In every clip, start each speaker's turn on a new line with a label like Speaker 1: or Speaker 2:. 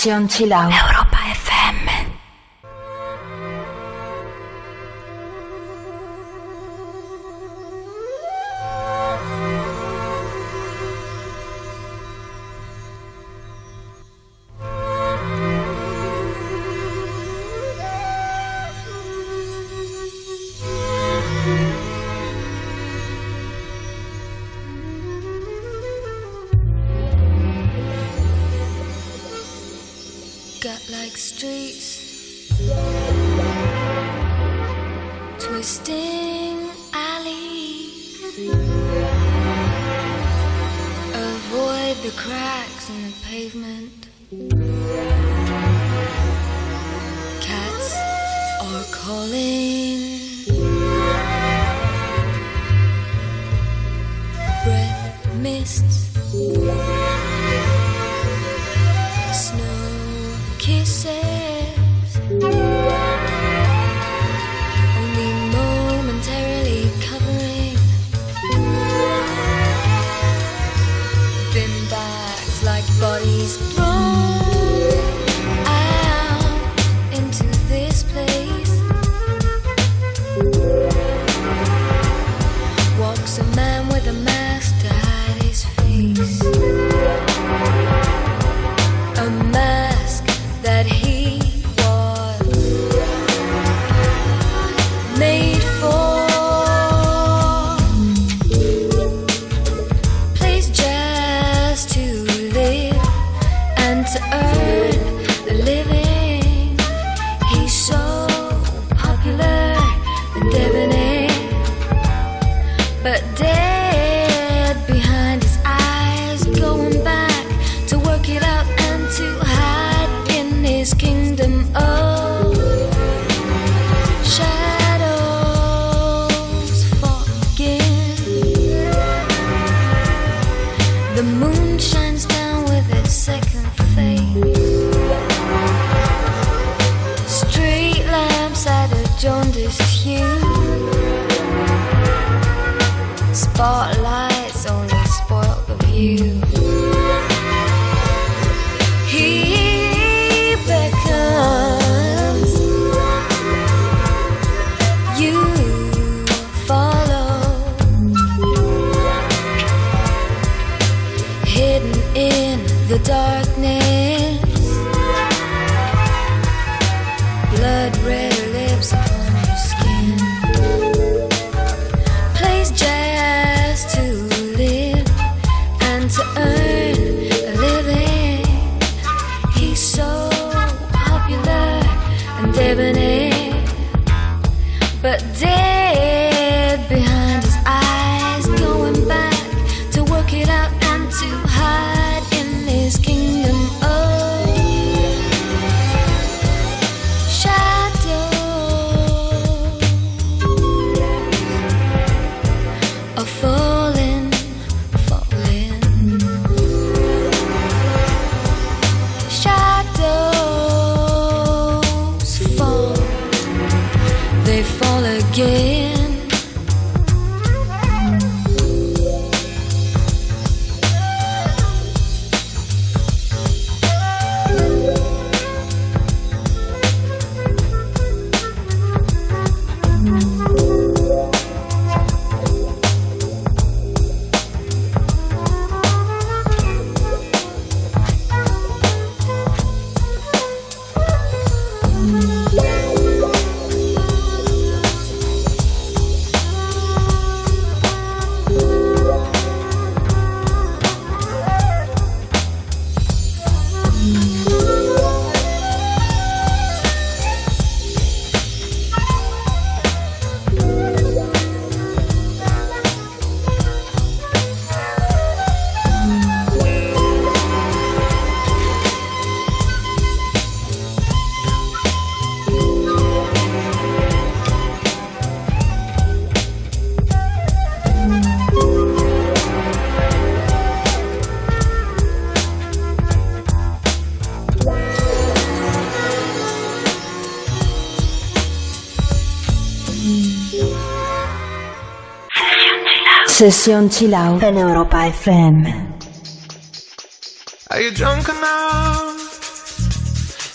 Speaker 1: Sesión.
Speaker 2: Europa 我。
Speaker 1: Sesión Chill Out Europa FM.
Speaker 3: Are you drunk enough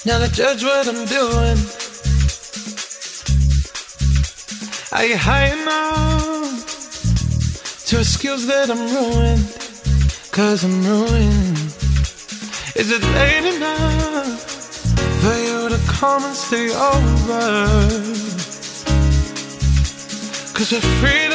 Speaker 3: now to judge what I'm doing? Are you high enough to excuse that I'm ruined? Cause I'm ruined. Is it late enough for you to come and stay over? Cause we're free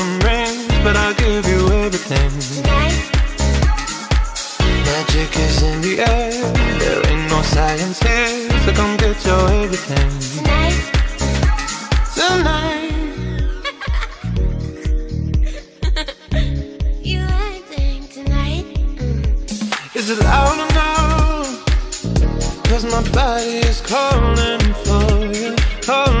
Speaker 3: Is it loud enough? Cause my body is calling for you, calling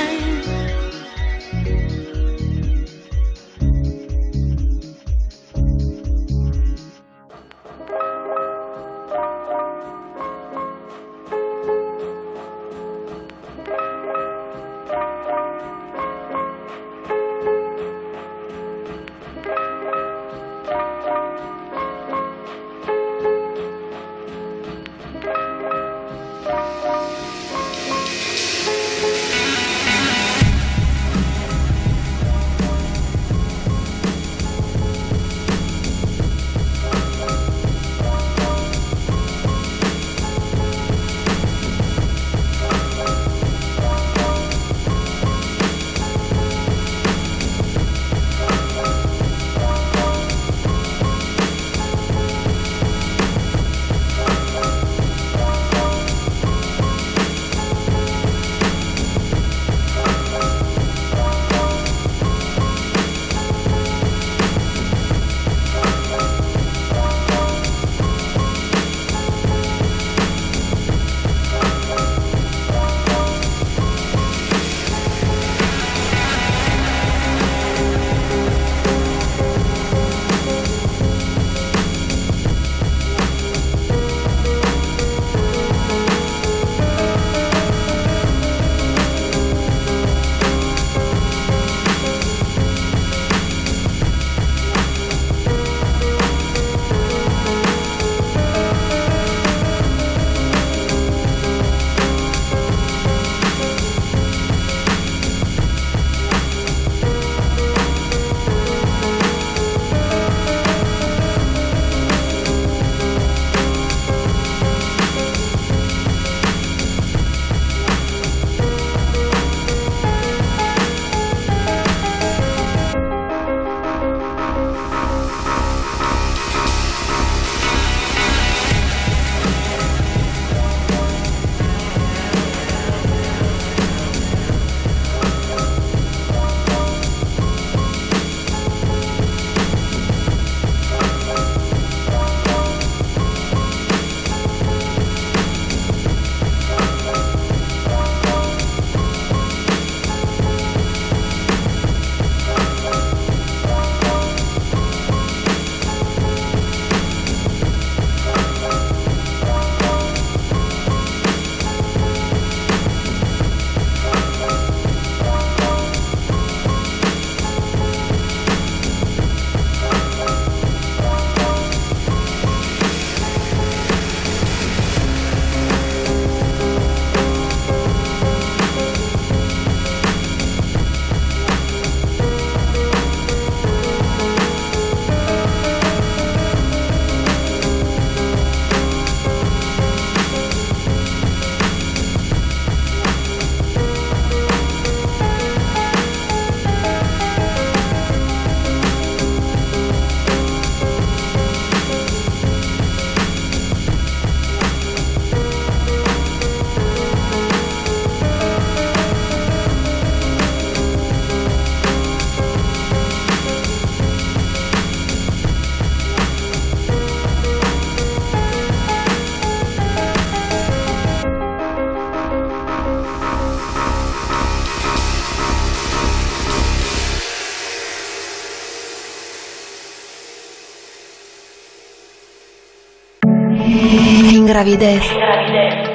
Speaker 1: gravidez,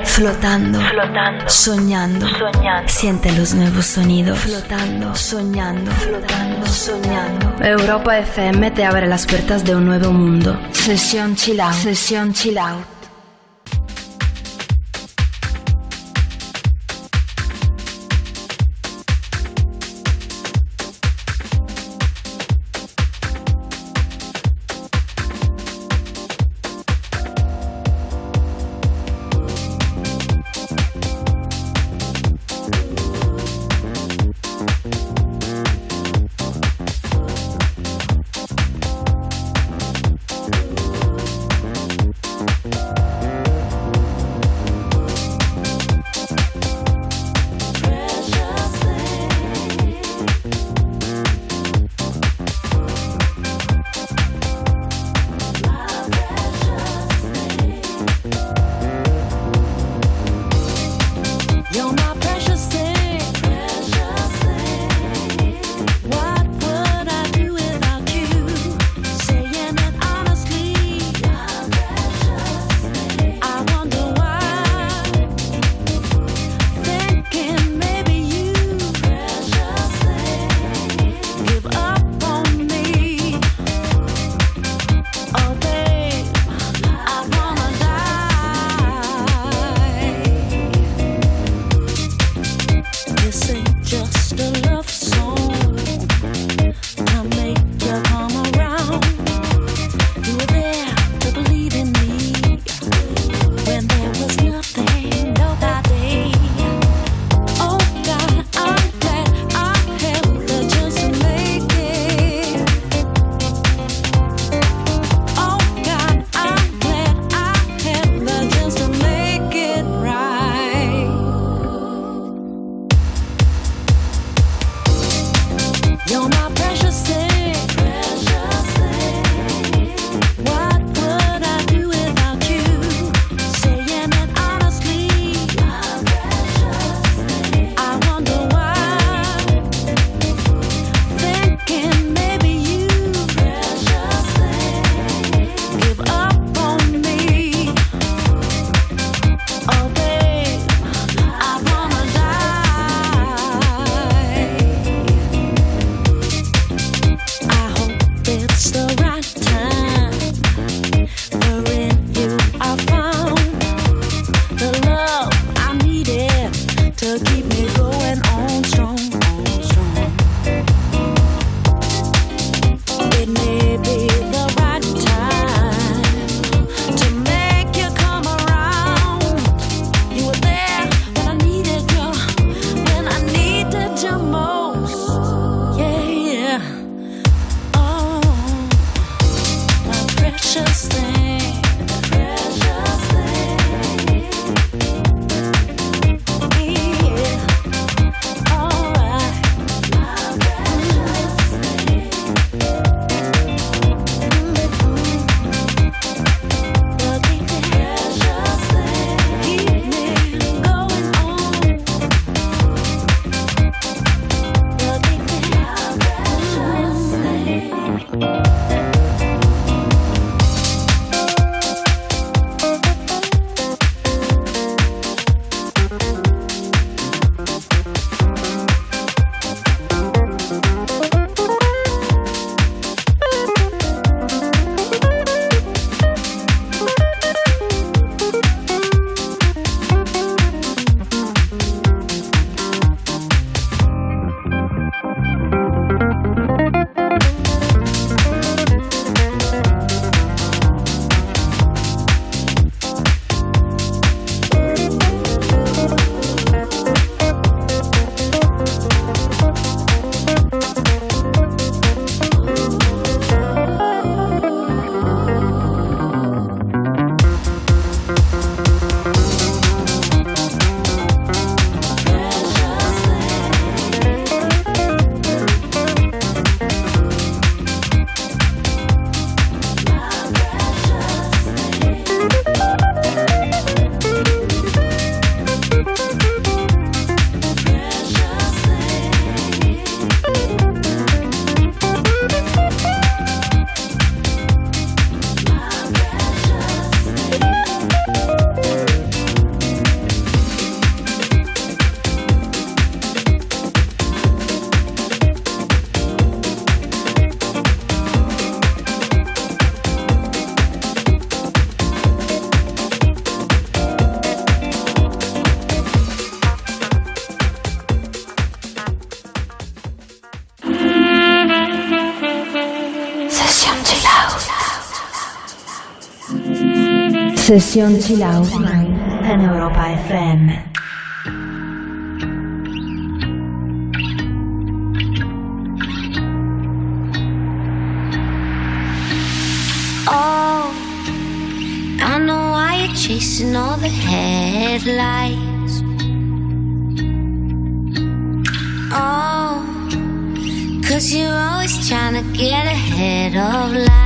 Speaker 1: flotando, soñando, siente los nuevos sonidos, flotando, soñando, flotando, soñando. Europa FM te abre las puertas de un nuevo mundo. Sesión chill out, sesión chill out.
Speaker 4: Sesión Chill Out en Europa FM.
Speaker 5: Oh, I know why you're chasing all the headlights. Oh, cause you're always trying to get ahead of life.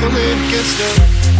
Speaker 2: pulling against the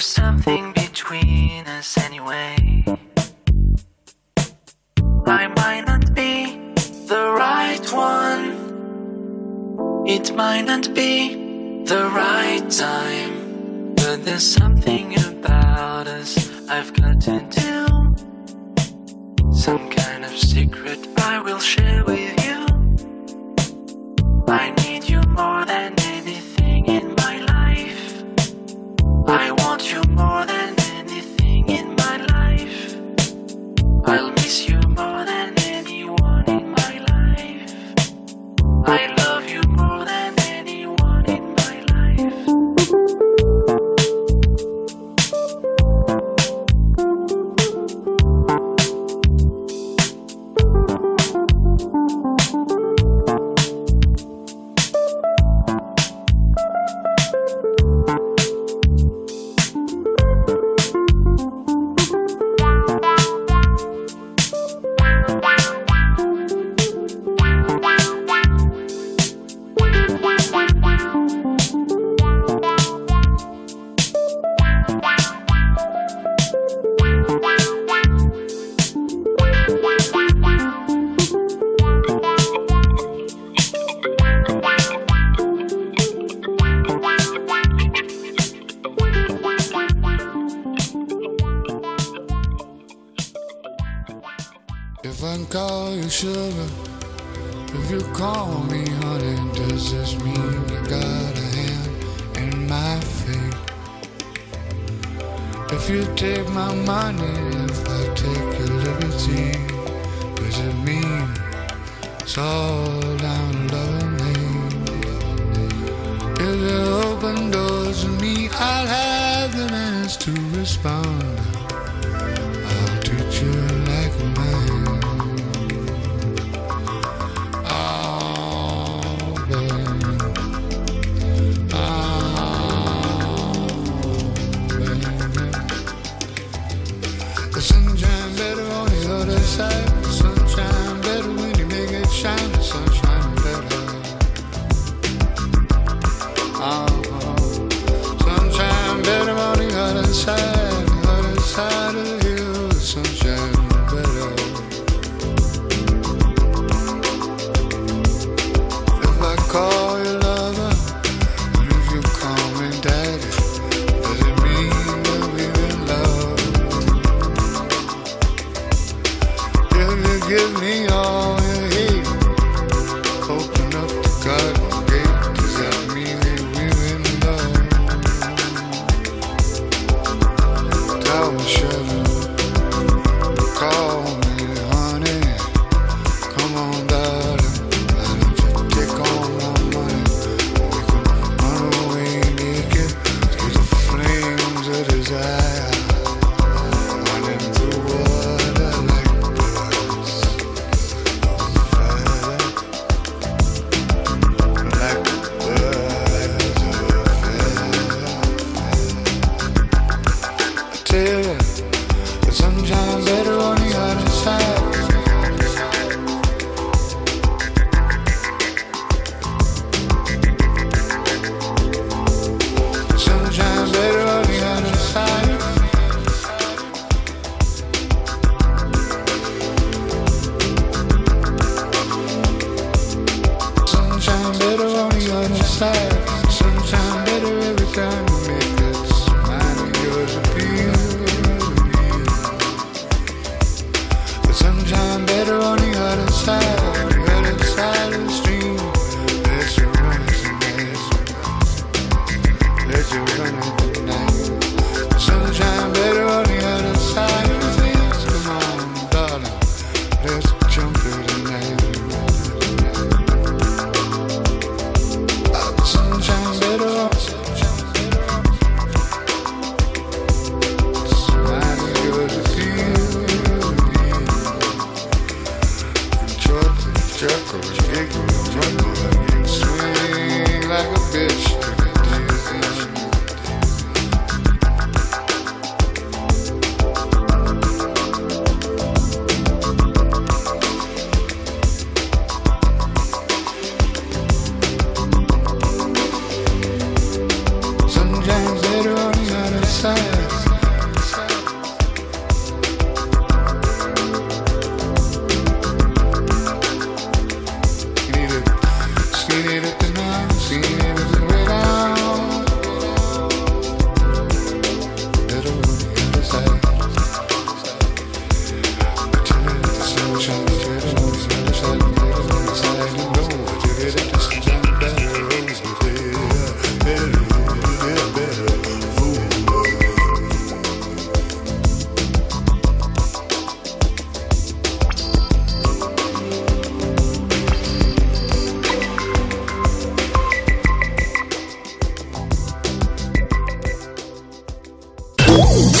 Speaker 6: There's something between us anyway. I might not be the right one. It might not be the right
Speaker 7: time. But there's something about us I've got to do. Some kind
Speaker 8: of secret I will share with you. I need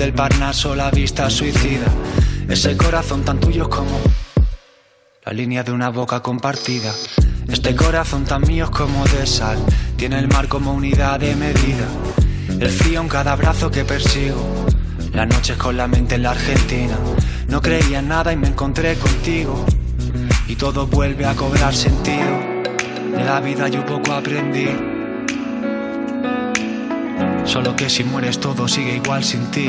Speaker 8: Despertar, desde el Parnaso la vista suicida. Ese corazón tan tuyo como la línea de una boca compartida. Este corazón tan mío como de sal, tiene el mar como unidad de medida. El frío en cada brazo que persigo, las noches con la mente en la Argentina. No creía en nada y me encontré contigo, y todo vuelve a cobrar sentido. De la vida yo poco aprendí. Solo que si mueres todo sigue igual sin ti.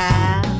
Speaker 9: Change.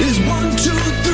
Speaker 2: is one, two, three.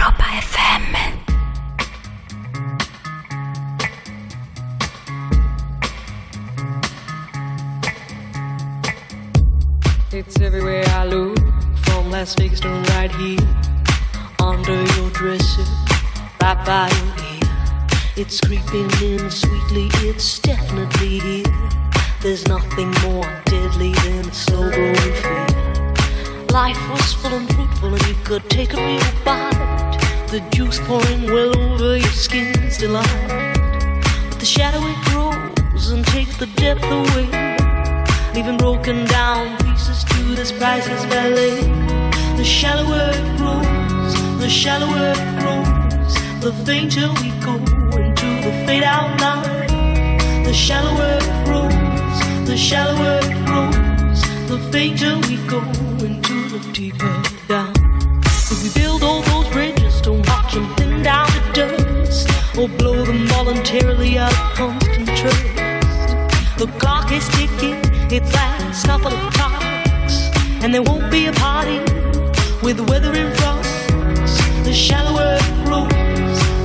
Speaker 10: fainter we go into the fade out line. The shallower it grows, the shallower it grows, the fainter we go into the deeper down. If we build all those bridges, don't watch them thin down to dust, or blow them voluntarily out of constant trust. The clock is ticking, its last couple of clocks, and there won't be a party with the weather in front. The shallower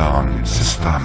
Speaker 11: System. system,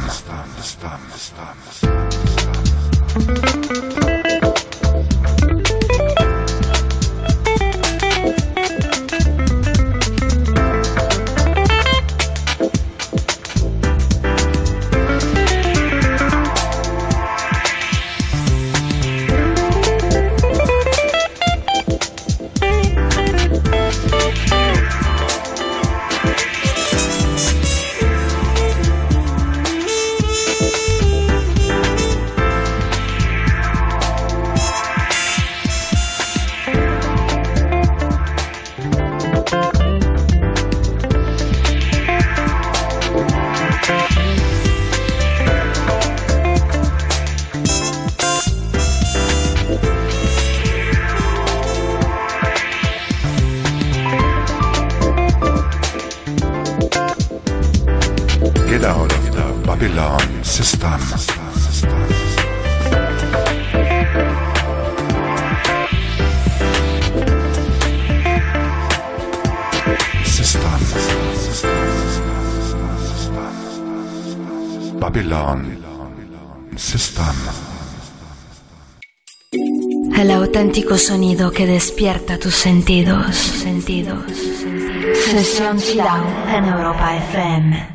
Speaker 4: auténtico sonido que despierta tus sentidos. sentidos. Sesión Down en Europa FM.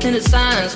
Speaker 2: In
Speaker 3: the silence,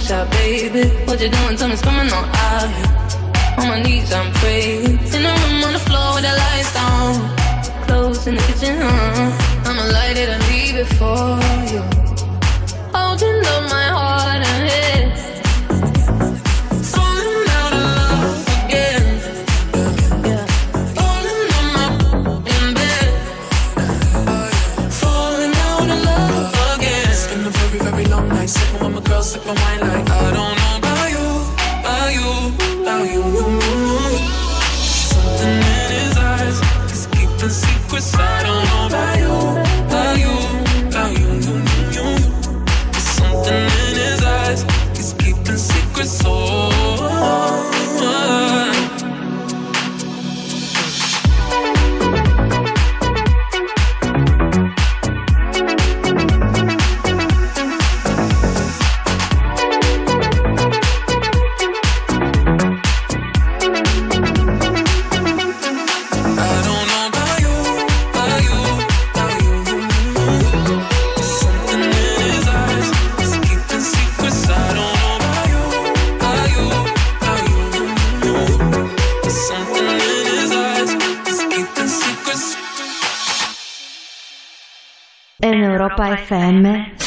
Speaker 3: shot, baby. What you doing? Tell me coming on out. On my knees, I'm praying. In the room on the floor with the lights down. Clothes in the kitchen, uh. I'ma light it and leave it for you.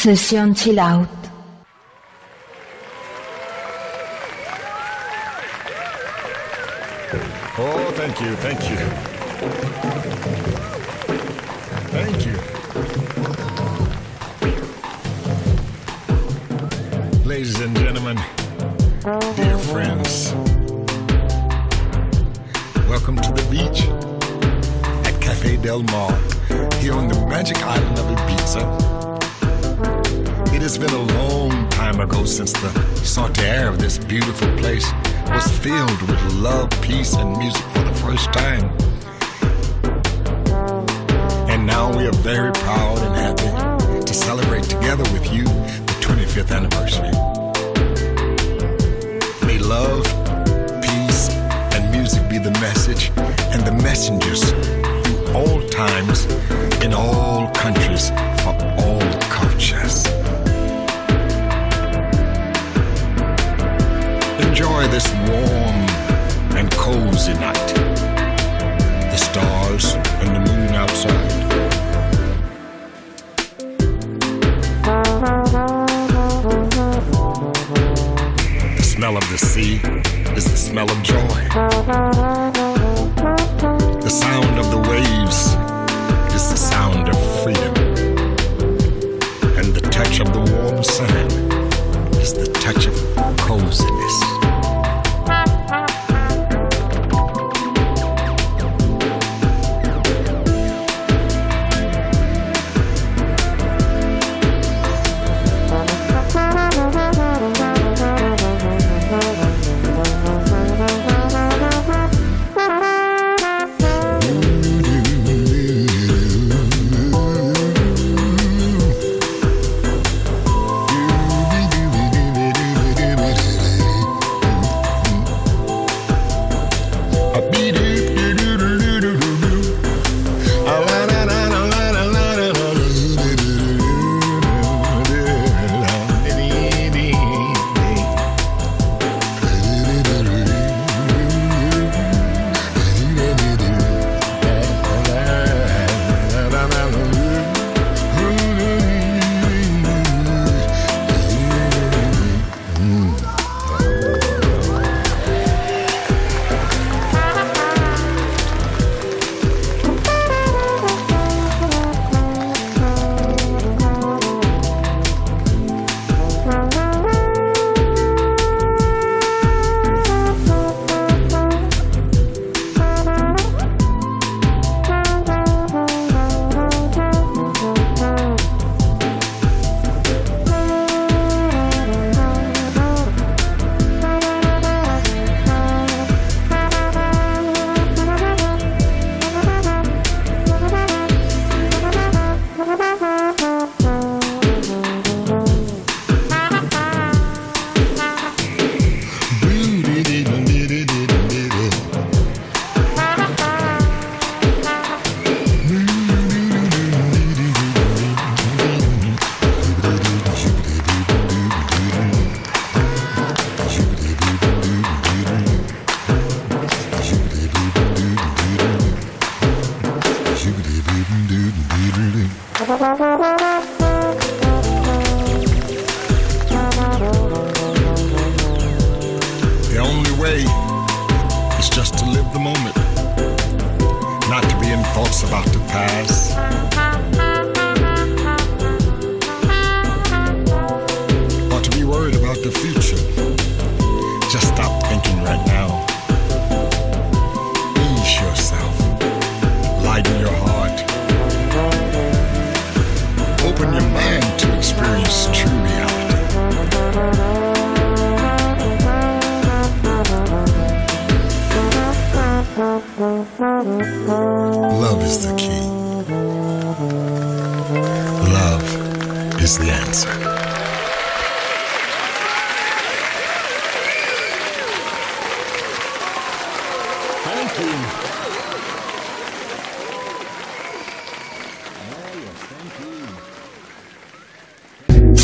Speaker 1: Sesión chill out.
Speaker 12: Oh, thank you, thank you. Thank you. Ladies and gentlemen, dear friends, welcome to the beach at Cafe Del Mar here on the magic island of Ibiza. It has been a long time ago since the air of this beautiful place was filled with love, peace, and music for the first time. And now we are very proud and happy to celebrate together with you the 25th anniversary. May love, peace, and music be the message and the messengers through all times, in all countries, for all cultures. Enjoy this warm and cozy night. The stars and the moon outside. The smell of the sea is the smell of joy.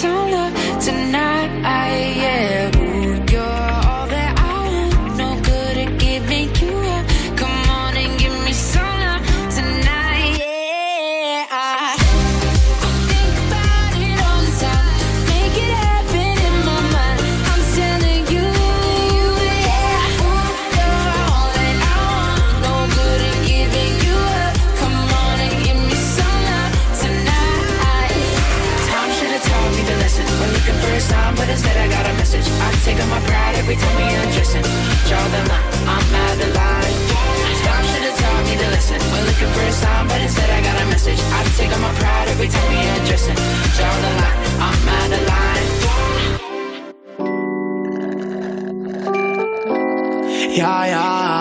Speaker 13: sooner tonight. Yeah.
Speaker 14: pretend we are dressing. Draw the line, I'm out of line. Stop should have taught me to listen. We're looking for a sign, but instead I got a message. I take on my pride every time we are dressing. Draw the line, I'm out of line.
Speaker 15: Yeah, yeah.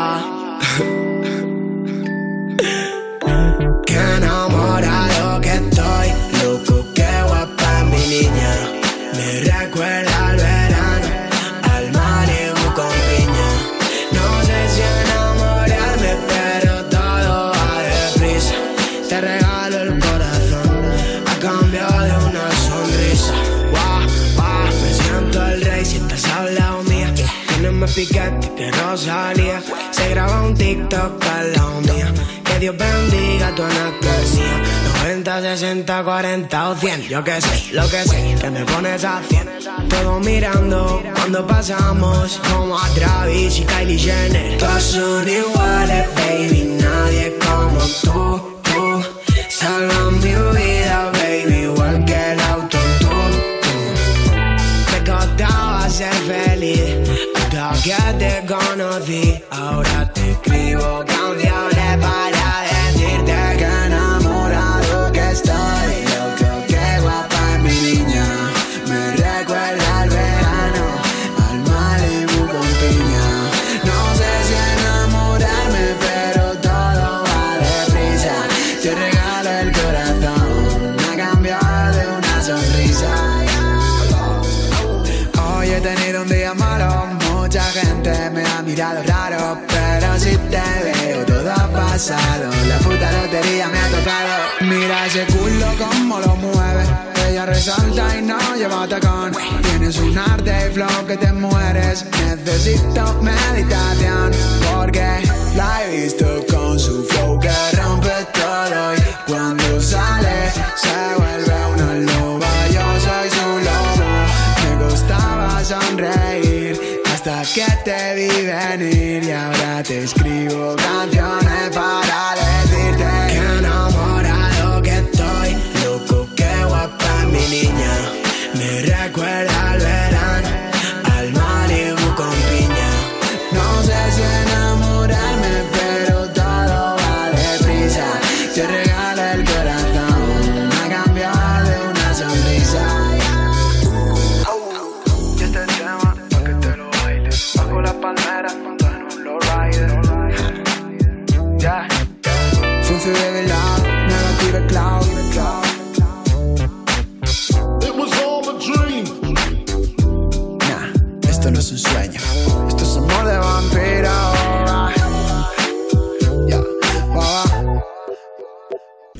Speaker 15: Se graba un TikTok para la mía. Que Dios bendiga tu anestesia. 90, 60, 40 o 100. Yo que sé, lo que sé, que me pones a 100. Todos mirando cuando pasamos. Como a Travis y Kylie Jenner. Todos son iguales, baby. Nadie como tú. ahora te escribo. mirado raro, pero si te veo todo ha pasado. La puta lotería me ha tocado. Mira ese culo como lo mueve. Ella resalta y no lleva tacón. Tienes un arte y flow que te mueres. Necesito meditación porque la he visto con su flow que rompe todo y cuando sale se vida en ir y ahora te escribo canciones para